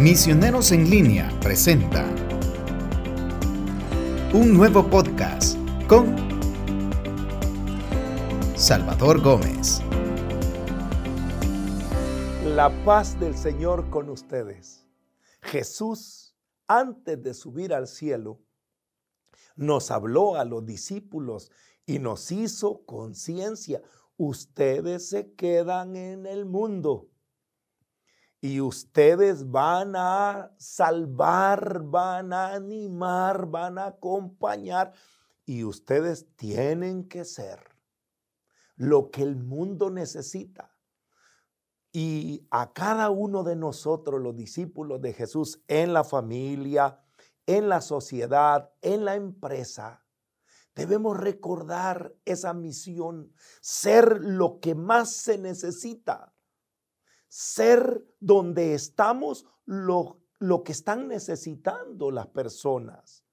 Misioneros en línea presenta un nuevo podcast con Salvador Gómez. La paz del Señor con ustedes. Jesús, antes de subir al cielo, nos habló a los discípulos y nos hizo conciencia. Ustedes se quedan en el mundo y ustedes van a salvar, van a animar, van a acompañar y ustedes tienen que ser lo que el mundo necesita. Y a cada uno de nosotros, los discípulos de Jesús, en la familia, en la sociedad, en la empresa, debemos recordar esa misión, ser lo que más se necesita ser donde estamos lo, lo que están necesitando las personas.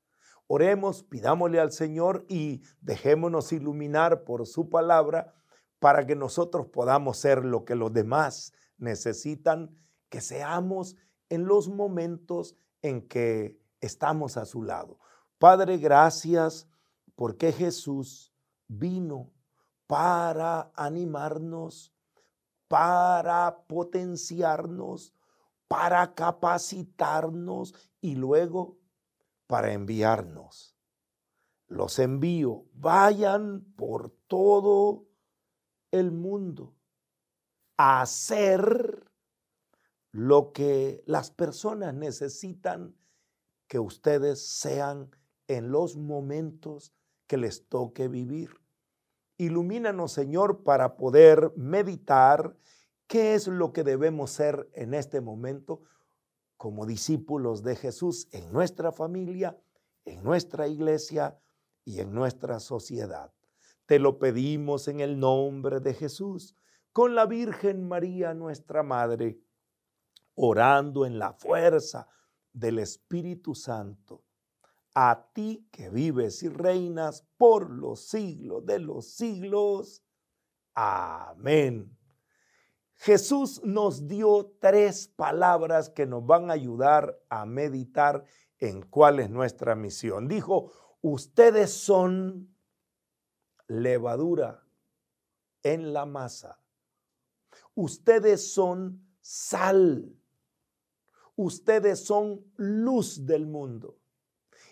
Oremos, pidámosle al Señor y dejémonos iluminar por su palabra para que nosotros podamos ser lo que los demás necesitan, que seamos en los momentos en que estamos a su lado. Padre, gracias porque Jesús vino para animarnos, para potenciarnos, para capacitarnos y luego para enviarnos. Los envío, vayan por todo el mundo a hacer lo que las personas necesitan que ustedes sean en los momentos que les toque vivir. Ilumínanos, Señor, para poder meditar qué es lo que debemos ser en este momento como discípulos de Jesús en nuestra familia, en nuestra iglesia y en nuestra sociedad. Te lo pedimos en el nombre de Jesús, con la Virgen María, nuestra Madre, orando en la fuerza del Espíritu Santo a ti que vives y reinas por los siglos de los siglos. Amén. Jesús nos dio tres palabras que nos van a ayudar a meditar en cuál es nuestra misión. Dijo, ustedes son levadura en la masa. Ustedes son sal. Ustedes son luz del mundo.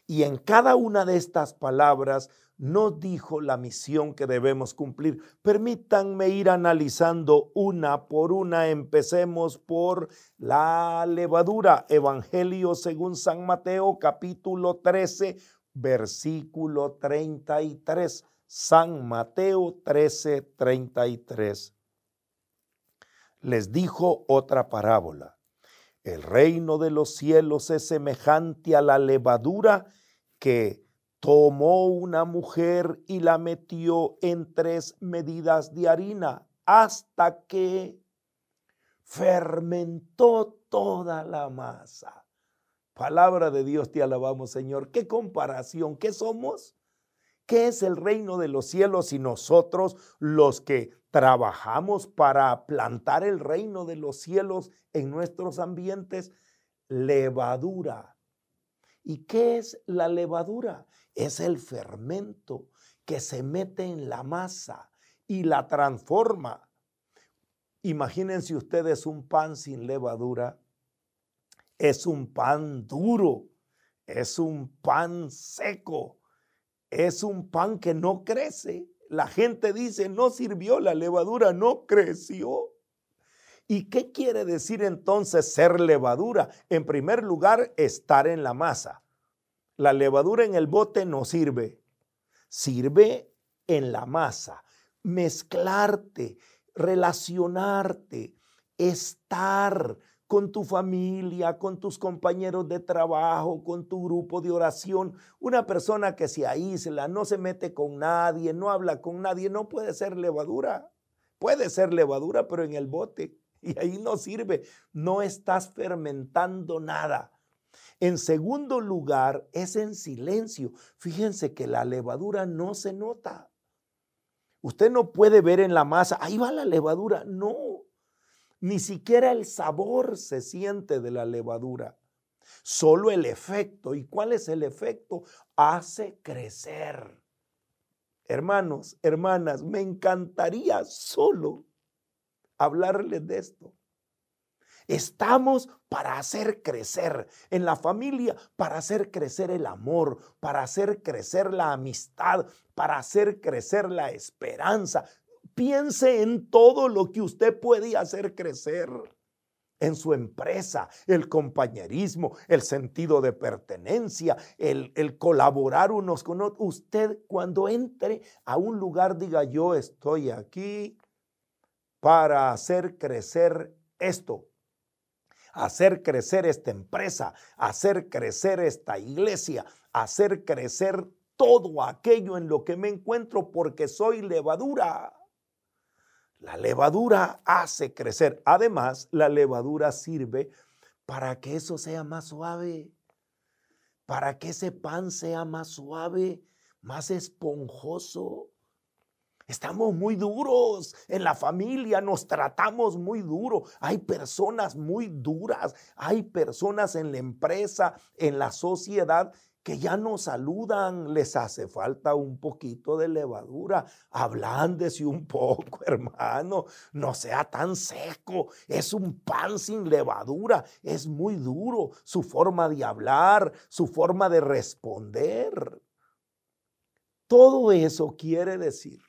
Y en cada una de estas palabras nos dijo la misión que debemos cumplir. Permítanme ir analizando una por una. Empecemos por la levadura. Evangelio según San Mateo capítulo 13, versículo 33. San Mateo 13, 33. Les dijo otra parábola. El reino de los cielos es semejante a la levadura que tomó una mujer y la metió en tres medidas de harina hasta que fermentó toda la masa. Palabra de Dios, te alabamos Señor. ¿Qué comparación? ¿Qué somos? ¿Qué es el reino de los cielos y nosotros los que trabajamos para plantar el reino de los cielos en nuestros ambientes? Levadura. ¿Y qué es la levadura? Es el fermento que se mete en la masa y la transforma. Imagínense ustedes un pan sin levadura. Es un pan duro, es un pan seco, es un pan que no crece. La gente dice, no sirvió, la levadura no creció. ¿Y qué quiere decir entonces ser levadura? En primer lugar, estar en la masa. La levadura en el bote no sirve. Sirve en la masa. Mezclarte, relacionarte, estar, con tu familia, con tus compañeros de trabajo, con tu grupo de oración. Una persona que se aísla, no se mete con nadie, no habla con nadie, no puede ser levadura. Puede ser levadura, pero en el bote. Y ahí no sirve. No estás fermentando nada. En segundo lugar, es en silencio. Fíjense que la levadura no se nota. Usted no puede ver en la masa, ahí va la levadura. No, Ni siquiera el sabor se siente de la levadura. Solo el efecto. ¿Y cuál es el efecto? Hace crecer. Hermanos, hermanas, me encantaría solo hablarles de esto. Estamos para hacer crecer en la familia, para hacer crecer el amor, para hacer crecer la amistad, para hacer crecer la esperanza. Piense en todo lo que usted puede hacer crecer en su empresa, el compañerismo, el sentido de pertenencia, el, el, colaborar unos con otros. Usted cuando entre a un lugar diga, yo estoy aquí para hacer crecer esto, hacer crecer esta empresa, hacer crecer esta iglesia, hacer crecer todo aquello en lo que me encuentro porque soy levadura. La levadura hace crecer. Además, la levadura sirve para que eso sea más suave, para que ese pan sea más suave, más esponjoso. Estamos muy duros en la familia, nos tratamos muy duro. Hay personas muy duras, hay personas en la empresa, en la sociedad que ya no saludan, les hace falta un poquito de levadura. Ablándese un poco, hermano, no sea tan seco. Es un pan sin levadura, es muy duro su forma de hablar, su forma de responder. Todo eso quiere decir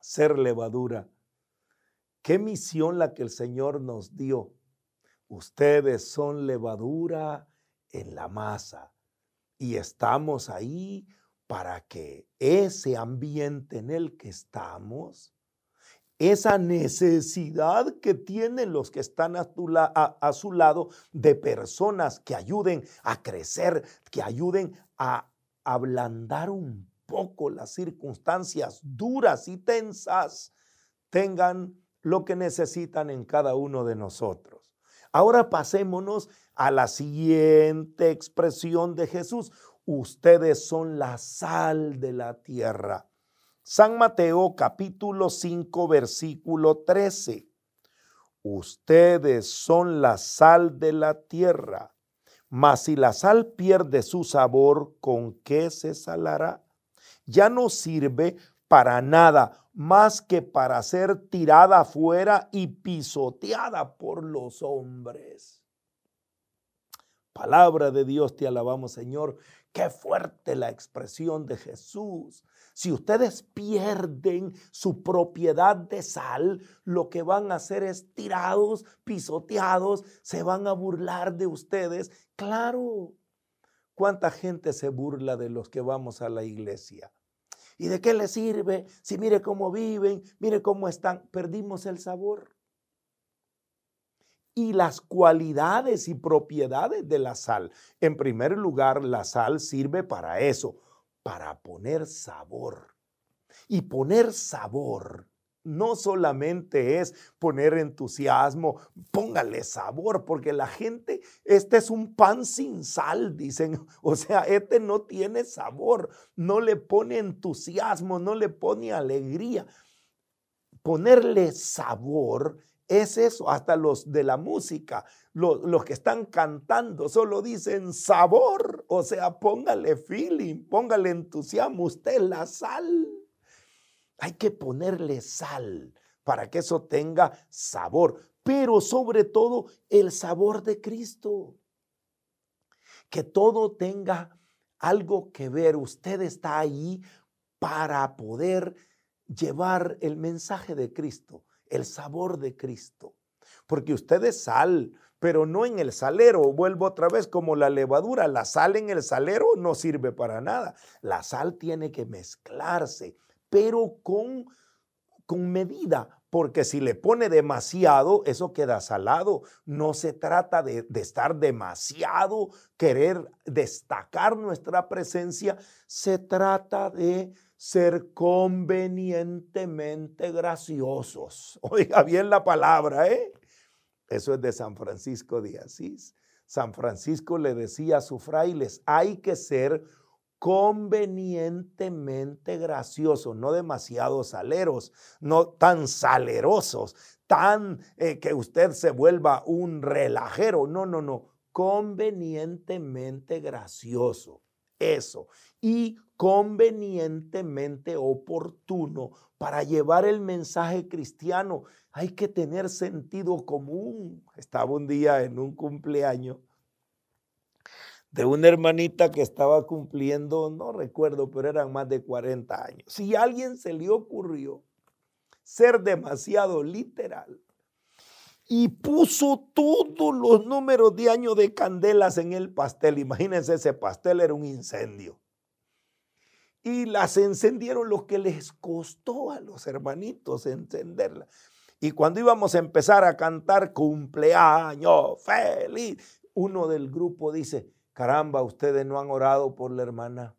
ser levadura. Qué misión la que el Señor nos dio. Ustedes son levadura en la masa y estamos ahí para que ese ambiente en el que estamos, esa necesidad que tienen los que están a, su lado de personas que ayuden a crecer, que ayuden a ablandar un poco las circunstancias duras y tensas tengan lo que necesitan en cada uno de nosotros. Ahora pasémonos a la siguiente expresión de Jesús. Ustedes son la sal de la tierra. San Mateo capítulo 5 versículo 13. Ustedes son la sal de la tierra. Mas si la sal pierde su sabor, ¿con qué se salará? ya no sirve para nada más que para ser tirada afuera y pisoteada por los hombres. Palabra de Dios, te alabamos Señor. Qué fuerte la expresión de Jesús. Si ustedes pierden su propiedad de sal, lo que van a hacer es tirados, pisoteados, se van a burlar de ustedes. Claro, ¿cuánta gente se burla de los que vamos a la iglesia? ¿Y de qué le sirve? Si mire cómo viven, mire cómo están, perdimos el sabor. Y las cualidades y propiedades de la sal. En primer lugar, la sal sirve para eso, para poner sabor. Y poner sabor no solamente es poner entusiasmo, póngale sabor, porque la gente, este es un pan sin sal, dicen. O sea, este no tiene sabor, no le pone entusiasmo, no le pone alegría. Ponerle sabor es eso, hasta los de la música, los, que están cantando, solo dicen sabor, o sea, póngale feeling, póngale entusiasmo, usted la sal. Hay que ponerle sal para que eso tenga sabor, pero sobre todo el sabor de Cristo. Que todo tenga algo que ver. Usted está ahí para poder llevar el mensaje de Cristo, el sabor de Cristo. Porque usted es sal, pero no en el salero. Vuelvo otra vez como la levadura. La sal en el salero no sirve para nada. La sal tiene que mezclarse pero con, con medida, porque si le pone demasiado, eso queda salado. No se trata de, de, estar demasiado, querer destacar nuestra presencia, se trata de ser convenientemente graciosos. Oiga bien la palabra, ¿eh? Eso es de San Francisco de Asís. San Francisco le decía a sus frailes, hay que ser convenientemente graciosos, no demasiado saleros, no tan salerosos, tan eh, que usted se vuelva un relajero, no, no, no, convenientemente gracioso, eso, y convenientemente oportuno para llevar el mensaje cristiano. Hay que tener sentido común. Estaba un día en un cumpleaños de una hermanita que estaba cumpliendo, no recuerdo, pero eran más de 40 años. Si a alguien se le ocurrió ser demasiado literal y puso todos los números de año de candelas en el pastel, imagínense ese pastel era un incendio. Y las encendieron lo que les costó a los hermanitos encenderla. Y cuando íbamos a empezar a cantar cumpleaños feliz, uno del grupo dice, caramba, ustedes no han orado por la hermana.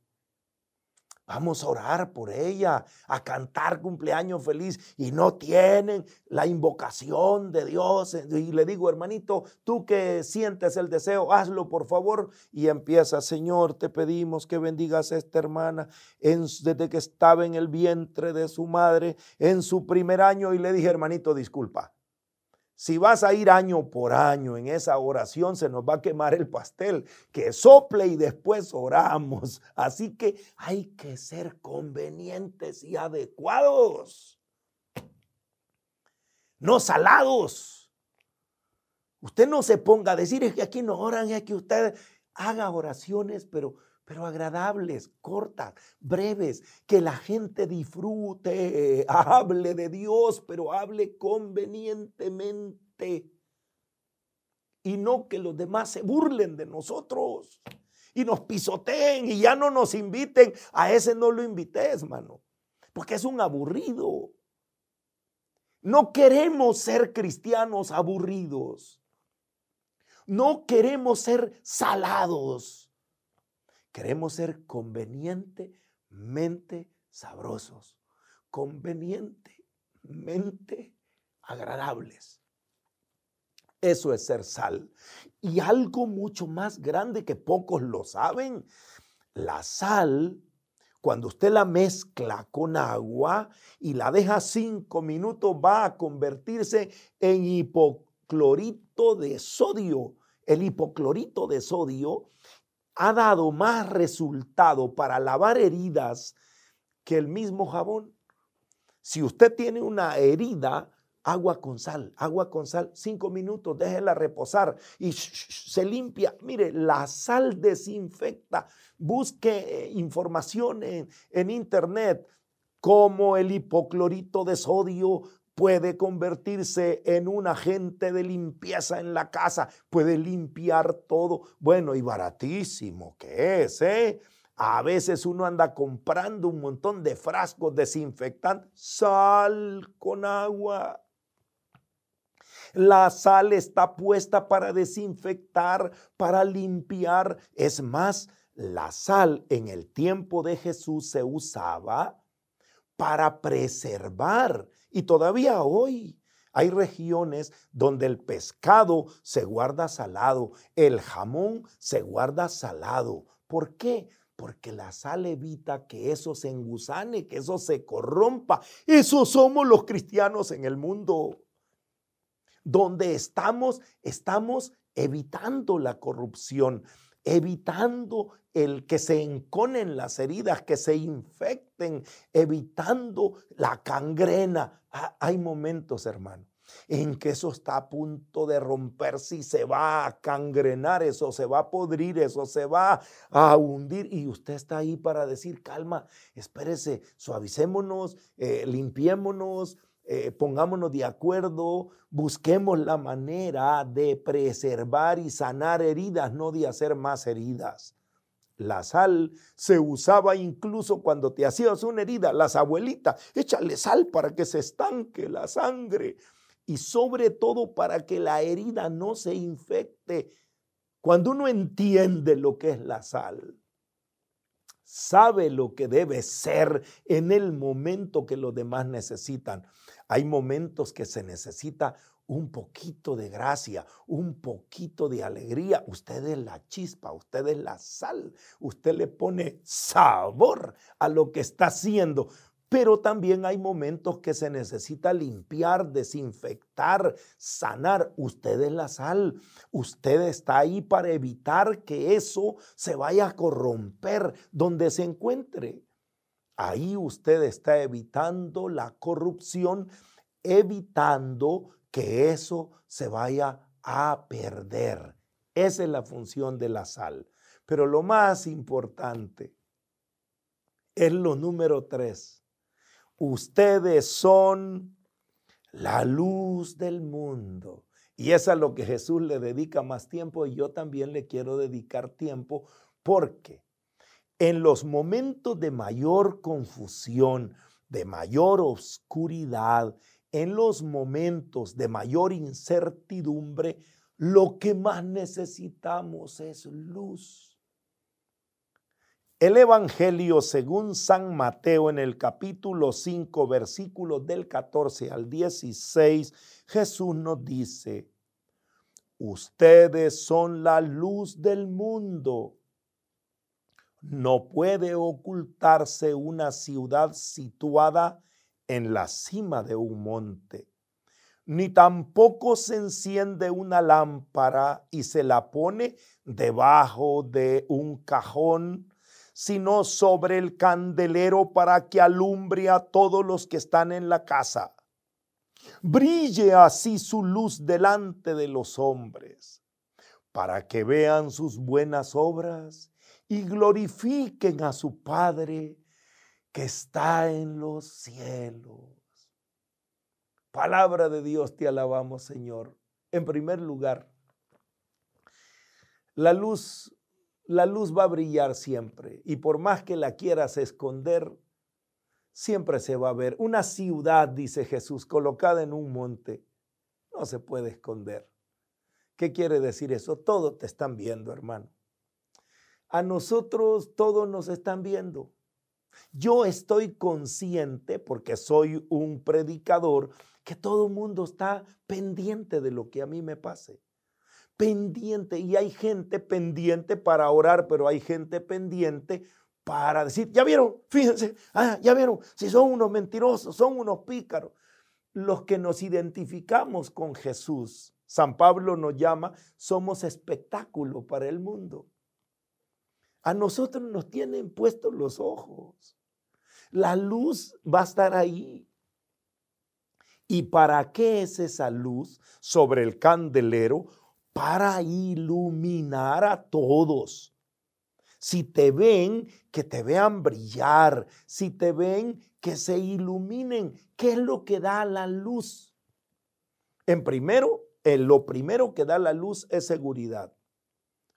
Vamos a orar por ella, a cantar cumpleaños feliz y no tienen la invocación de Dios. Y le digo, hermanito, tú que sientes el deseo, hazlo por favor. Y empieza, Señor, te pedimos que bendigas a esta hermana desde que estaba en el vientre de su madre en su primer año. Y le dije, hermanito, disculpa, si vas a ir año por año en esa oración, se nos va a quemar el pastel, que sople y después oramos. Así que hay que ser convenientes y adecuados, no salados. Usted no se ponga a decir es que aquí no oran, es que usted haga oraciones, pero pero agradables, cortas, breves, que la gente disfrute, hable de Dios, pero hable convenientemente. Y no que los demás se burlen de nosotros y nos pisoteen y ya no nos inviten. A ese no lo invité, hermano, porque es un aburrido. No queremos ser cristianos aburridos. No queremos ser salados. Queremos ser convenientemente sabrosos, convenientemente agradables. Eso es ser sal. Y algo mucho más grande que pocos lo saben, la sal, cuando usted la mezcla con agua y la deja cinco minutos, va a convertirse en hipoclorito de sodio. El hipoclorito de sodio ha dado más resultado para lavar heridas que el mismo jabón. Si usted tiene una herida, agua con sal, agua con sal, cinco minutos, déjela reposar y se limpia. Mire, la sal desinfecta. Busque eh, información en, en internet como el hipoclorito de sodio puede convertirse en un agente de limpieza en la casa, puede limpiar todo. Bueno, y baratísimo que es, ¿eh? A veces uno anda comprando un montón de frascos desinfectantes, sal con agua. La sal está puesta para desinfectar, para limpiar. Es más, la sal en el tiempo de Jesús se usaba para preservar y todavía hoy hay regiones donde el pescado se guarda salado, el jamón se guarda salado. ¿Por qué? Porque la sal evita que eso se engusane, que eso se corrompa. Eso somos los cristianos en el mundo. Donde estamos, estamos evitando la corrupción evitando el que se enconen las heridas, que se infecten, evitando la cangrena. Ah, hay momentos, hermano, en que eso está a punto de romperse y se va a cangrenar, eso se va a podrir, eso se va a hundir. Y usted está ahí para decir, calma, espérese, suavicémonos, eh, limpiémonos, eh, pongámonos de acuerdo, busquemos la manera de preservar y sanar heridas, no de hacer más heridas. La sal se usaba incluso cuando te hacías una herida. Las abuelitas, échale sal para que se estanque la sangre y sobre todo para que la herida no se infecte. Cuando uno entiende lo que es la sal, sabe lo que debe ser en el momento que los demás necesitan. Hay momentos que se necesita un poquito de gracia, un poquito de alegría. Usted es la chispa, usted es la sal, usted le pone sabor a lo que está haciendo. Pero también hay momentos que se necesita limpiar, desinfectar, sanar. Usted es la sal. Usted está ahí para evitar que eso se vaya a corromper donde se encuentre. Ahí usted está evitando la corrupción, evitando que eso se vaya a perder. Esa es la función de la sal. Pero lo más importante es lo número tres ustedes son la luz del mundo. Y es a lo que Jesús le dedica más tiempo y yo también le quiero dedicar tiempo porque en los momentos de mayor confusión, de mayor oscuridad, en los momentos de mayor incertidumbre, lo que más necesitamos es luz. El Evangelio según San Mateo en el capítulo 5, versículos del 14 al 16, Jesús nos dice, ustedes son la luz del mundo. No puede ocultarse una ciudad situada en la cima de un monte, ni tampoco se enciende una lámpara y se la pone debajo de un cajón sino sobre el candelero para que alumbre a todos los que están en la casa. Brille así su luz delante de los hombres, para que vean sus buenas obras y glorifiquen a su Padre que está en los cielos. Palabra de Dios, te alabamos, Señor. En primer lugar, la luz la luz va a brillar siempre y por más que la quieras esconder, siempre se va a ver. Una ciudad, dice Jesús, colocada en un monte, no se puede esconder. ¿Qué quiere decir eso? Todo te están viendo, hermano. A nosotros todos nos están viendo. Yo estoy consciente, porque soy un predicador, que todo el mundo está pendiente de lo que a mí me pase pendiente y hay gente pendiente para orar, pero hay gente pendiente para decir, ya vieron, fíjense, ah, ya vieron, si son unos mentirosos, son unos pícaros. Los que nos identificamos con Jesús, San Pablo nos llama, somos espectáculo para el mundo. A nosotros nos tienen puestos los ojos. La luz va a estar ahí. ¿Y para qué es esa luz sobre el candelero? para iluminar a todos. Si te ven, que te vean brillar. Si te ven, que se iluminen. ¿Qué es lo que da la luz? En primero, en lo primero que da la luz es seguridad.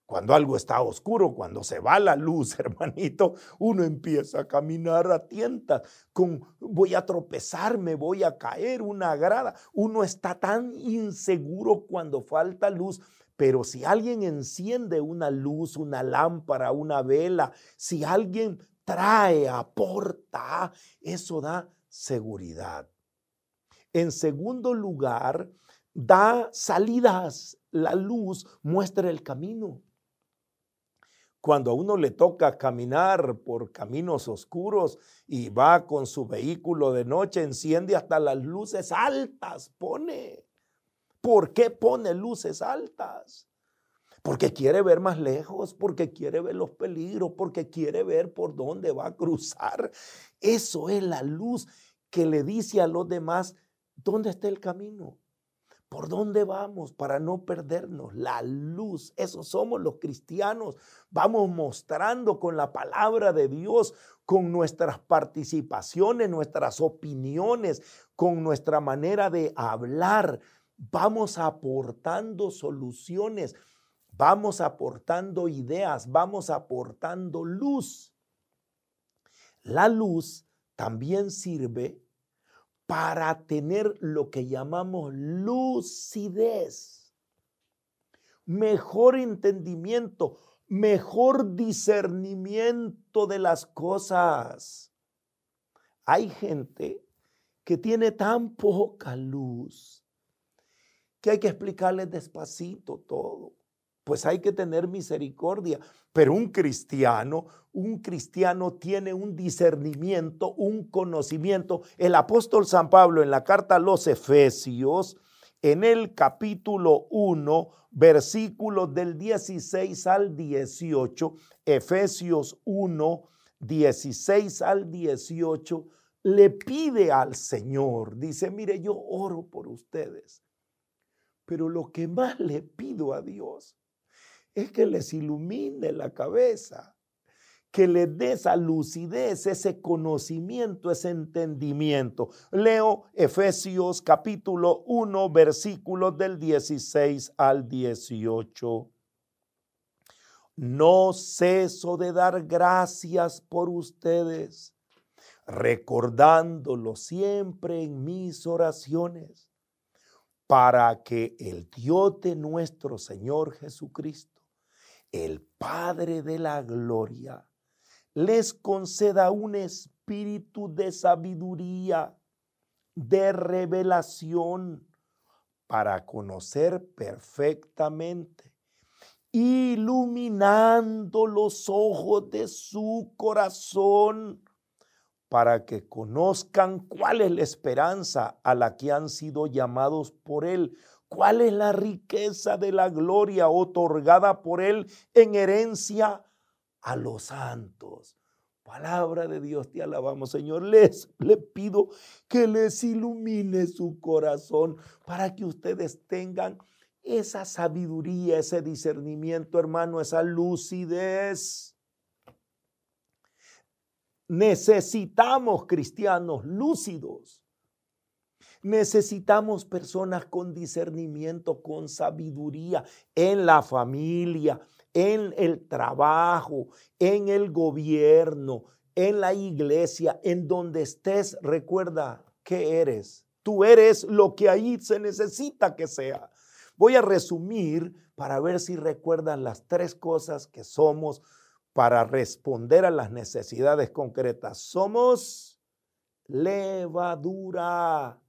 Cuando algo está oscuro, cuando se va la luz, hermanito, uno empieza a caminar a tientas, con voy a tropezar, me voy a caer, una grada. Uno está tan inseguro cuando falta luz, pero si alguien enciende una luz, una lámpara, una vela, si alguien trae, aporta, eso da seguridad. En segundo lugar, da salidas. La luz muestra el camino. Cuando a uno le toca caminar por caminos oscuros y va con su vehículo de noche, enciende hasta las luces altas, pone. ¿Por qué pone luces altas? Porque quiere ver más lejos, porque quiere ver los peligros, porque quiere ver por dónde va a cruzar. Eso es la luz que le dice a los demás dónde está el camino. ¿Por dónde vamos para no perdernos? La luz, eso somos los cristianos. Vamos mostrando con la palabra de Dios, con nuestras participaciones, nuestras opiniones, con nuestra manera de hablar. Vamos aportando soluciones, vamos aportando ideas, vamos aportando luz. La luz también sirve para tener lo que llamamos lucidez, mejor entendimiento, mejor discernimiento de las cosas. Hay gente que tiene tan poca luz que hay que explicarles despacito todo. Pues hay que tener misericordia. Pero un cristiano, un cristiano tiene un discernimiento, un conocimiento. El apóstol San Pablo en la carta a los Efesios, en el capítulo 1, versículos del 16 al 18, Efesios 1, 16 al 18, le pide al Señor, dice, mire, yo oro por ustedes, pero lo que más le pido a Dios es que les ilumine la cabeza, que les dé esa lucidez, ese conocimiento, ese entendimiento. Leo Efesios capítulo 1, versículos del 16 al 18. No ceso de dar gracias por ustedes, recordándolo siempre en mis oraciones, para que el Dios de nuestro Señor Jesucristo, el Padre de la Gloria, les conceda un espíritu de sabiduría, de revelación, para conocer perfectamente, iluminando los ojos de su corazón, para que conozcan cuál es la esperanza a la que han sido llamados por Él, cuál es la riqueza de la gloria otorgada por Él en herencia a los santos. Palabra de Dios, te alabamos, Señor. Les le pido que les ilumine su corazón para que ustedes tengan esa sabiduría, ese discernimiento, hermano, esa lucidez. Necesitamos cristianos lúcidos. Necesitamos personas con discernimiento, con sabiduría en la familia, en el trabajo, en el gobierno, en la iglesia, en donde estés, recuerda que eres. Tú eres lo que ahí se necesita que sea. Voy a resumir para ver si recuerdan las tres cosas que somos para responder a las necesidades concretas. Somos levadura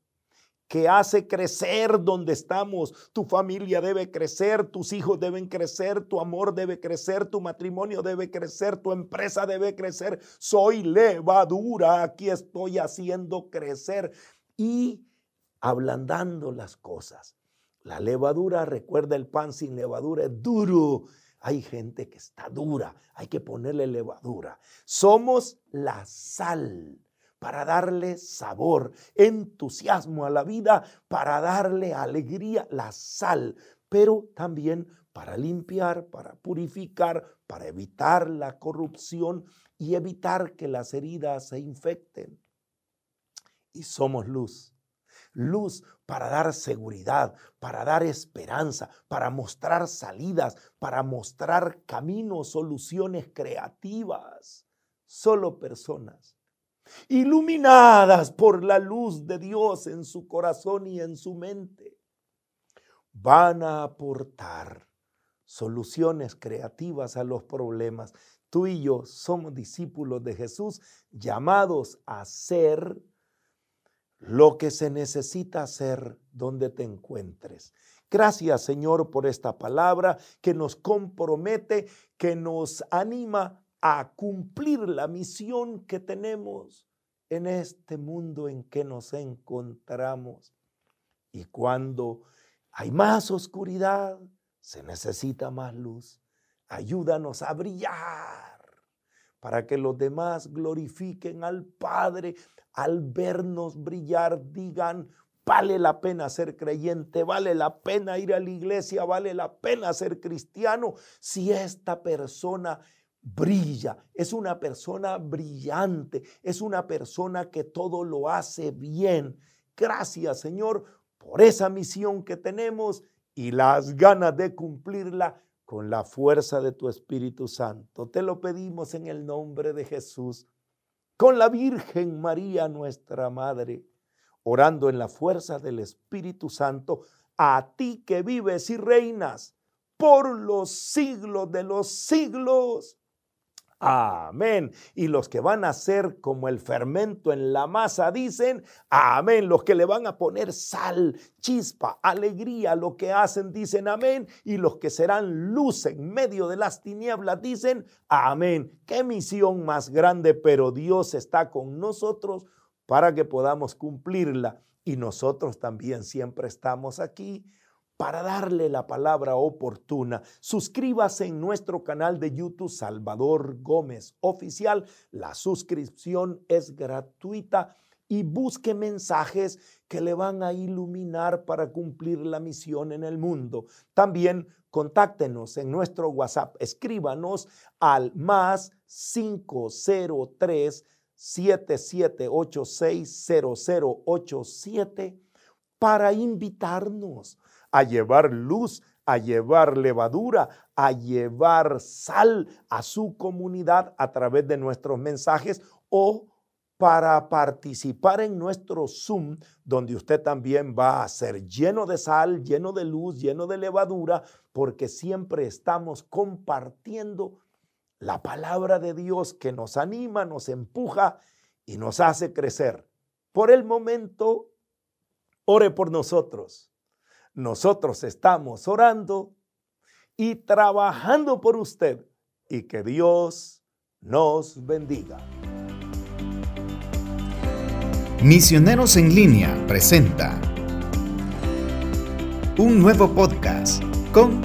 que hace crecer donde estamos. Tu familia debe crecer, tus hijos deben crecer, tu amor debe crecer, tu matrimonio debe crecer, tu empresa debe crecer. Soy levadura, aquí estoy haciendo crecer y ablandando las cosas. La levadura, recuerda el pan sin levadura, es duro. Hay gente que está dura, hay que ponerle levadura. Somos la sal para darle sabor, entusiasmo a la vida, para darle alegría, la sal, pero también para limpiar, para purificar, para evitar la corrupción y evitar que las heridas se infecten. Y somos luz. Luz para dar seguridad, para dar esperanza, para mostrar salidas, para mostrar caminos, soluciones creativas. Solo personas iluminadas por la luz de Dios en su corazón y en su mente, van a aportar soluciones creativas a los problemas. Tú y yo somos discípulos de Jesús llamados a ser lo que se necesita hacer donde te encuentres. Gracias Señor por esta palabra que nos compromete, que nos anima a cumplir la misión que tenemos en este mundo en que nos encontramos. Y cuando hay más oscuridad, se necesita más luz. Ayúdanos a brillar para que los demás glorifiquen al Padre al vernos brillar, digan, vale la pena ser creyente, vale la pena ir a la iglesia, vale la pena ser cristiano si esta persona brilla, es una persona brillante, es una persona que todo lo hace bien. Gracias Señor por esa misión que tenemos y las ganas de cumplirla con la fuerza de tu Espíritu Santo. Te lo pedimos en el nombre de Jesús, con la Virgen María nuestra Madre, orando en la fuerza del Espíritu Santo, a ti que vives y reinas por los siglos de los siglos. Amén. Y los que van a ser como el fermento en la masa dicen, amén. Los que le van a poner sal, chispa, alegría, lo que hacen dicen amén. Y los que serán luz en medio de las tinieblas dicen, amén. Qué misión más grande, pero Dios está con nosotros para que podamos cumplirla. Y nosotros también siempre estamos aquí para darle la palabra oportuna. Suscríbase en nuestro canal de YouTube Salvador Gómez Oficial. La suscripción es gratuita y busque mensajes que le van a iluminar para cumplir la misión en el mundo. También contáctenos en nuestro WhatsApp. Escríbanos al más 503 77860087 para invitarnos a llevar luz, a llevar levadura, a llevar sal a su comunidad a través de nuestros mensajes o para participar en nuestro Zoom, donde usted también va a ser lleno de sal, lleno de luz, lleno de levadura, porque siempre estamos compartiendo la palabra de Dios que nos anima, nos empuja y nos hace crecer. Por el momento, ore por nosotros nosotros estamos orando y trabajando por usted y que Dios nos bendiga. Misioneros en línea presenta un nuevo podcast con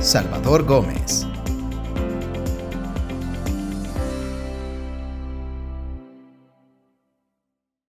Salvador Gómez.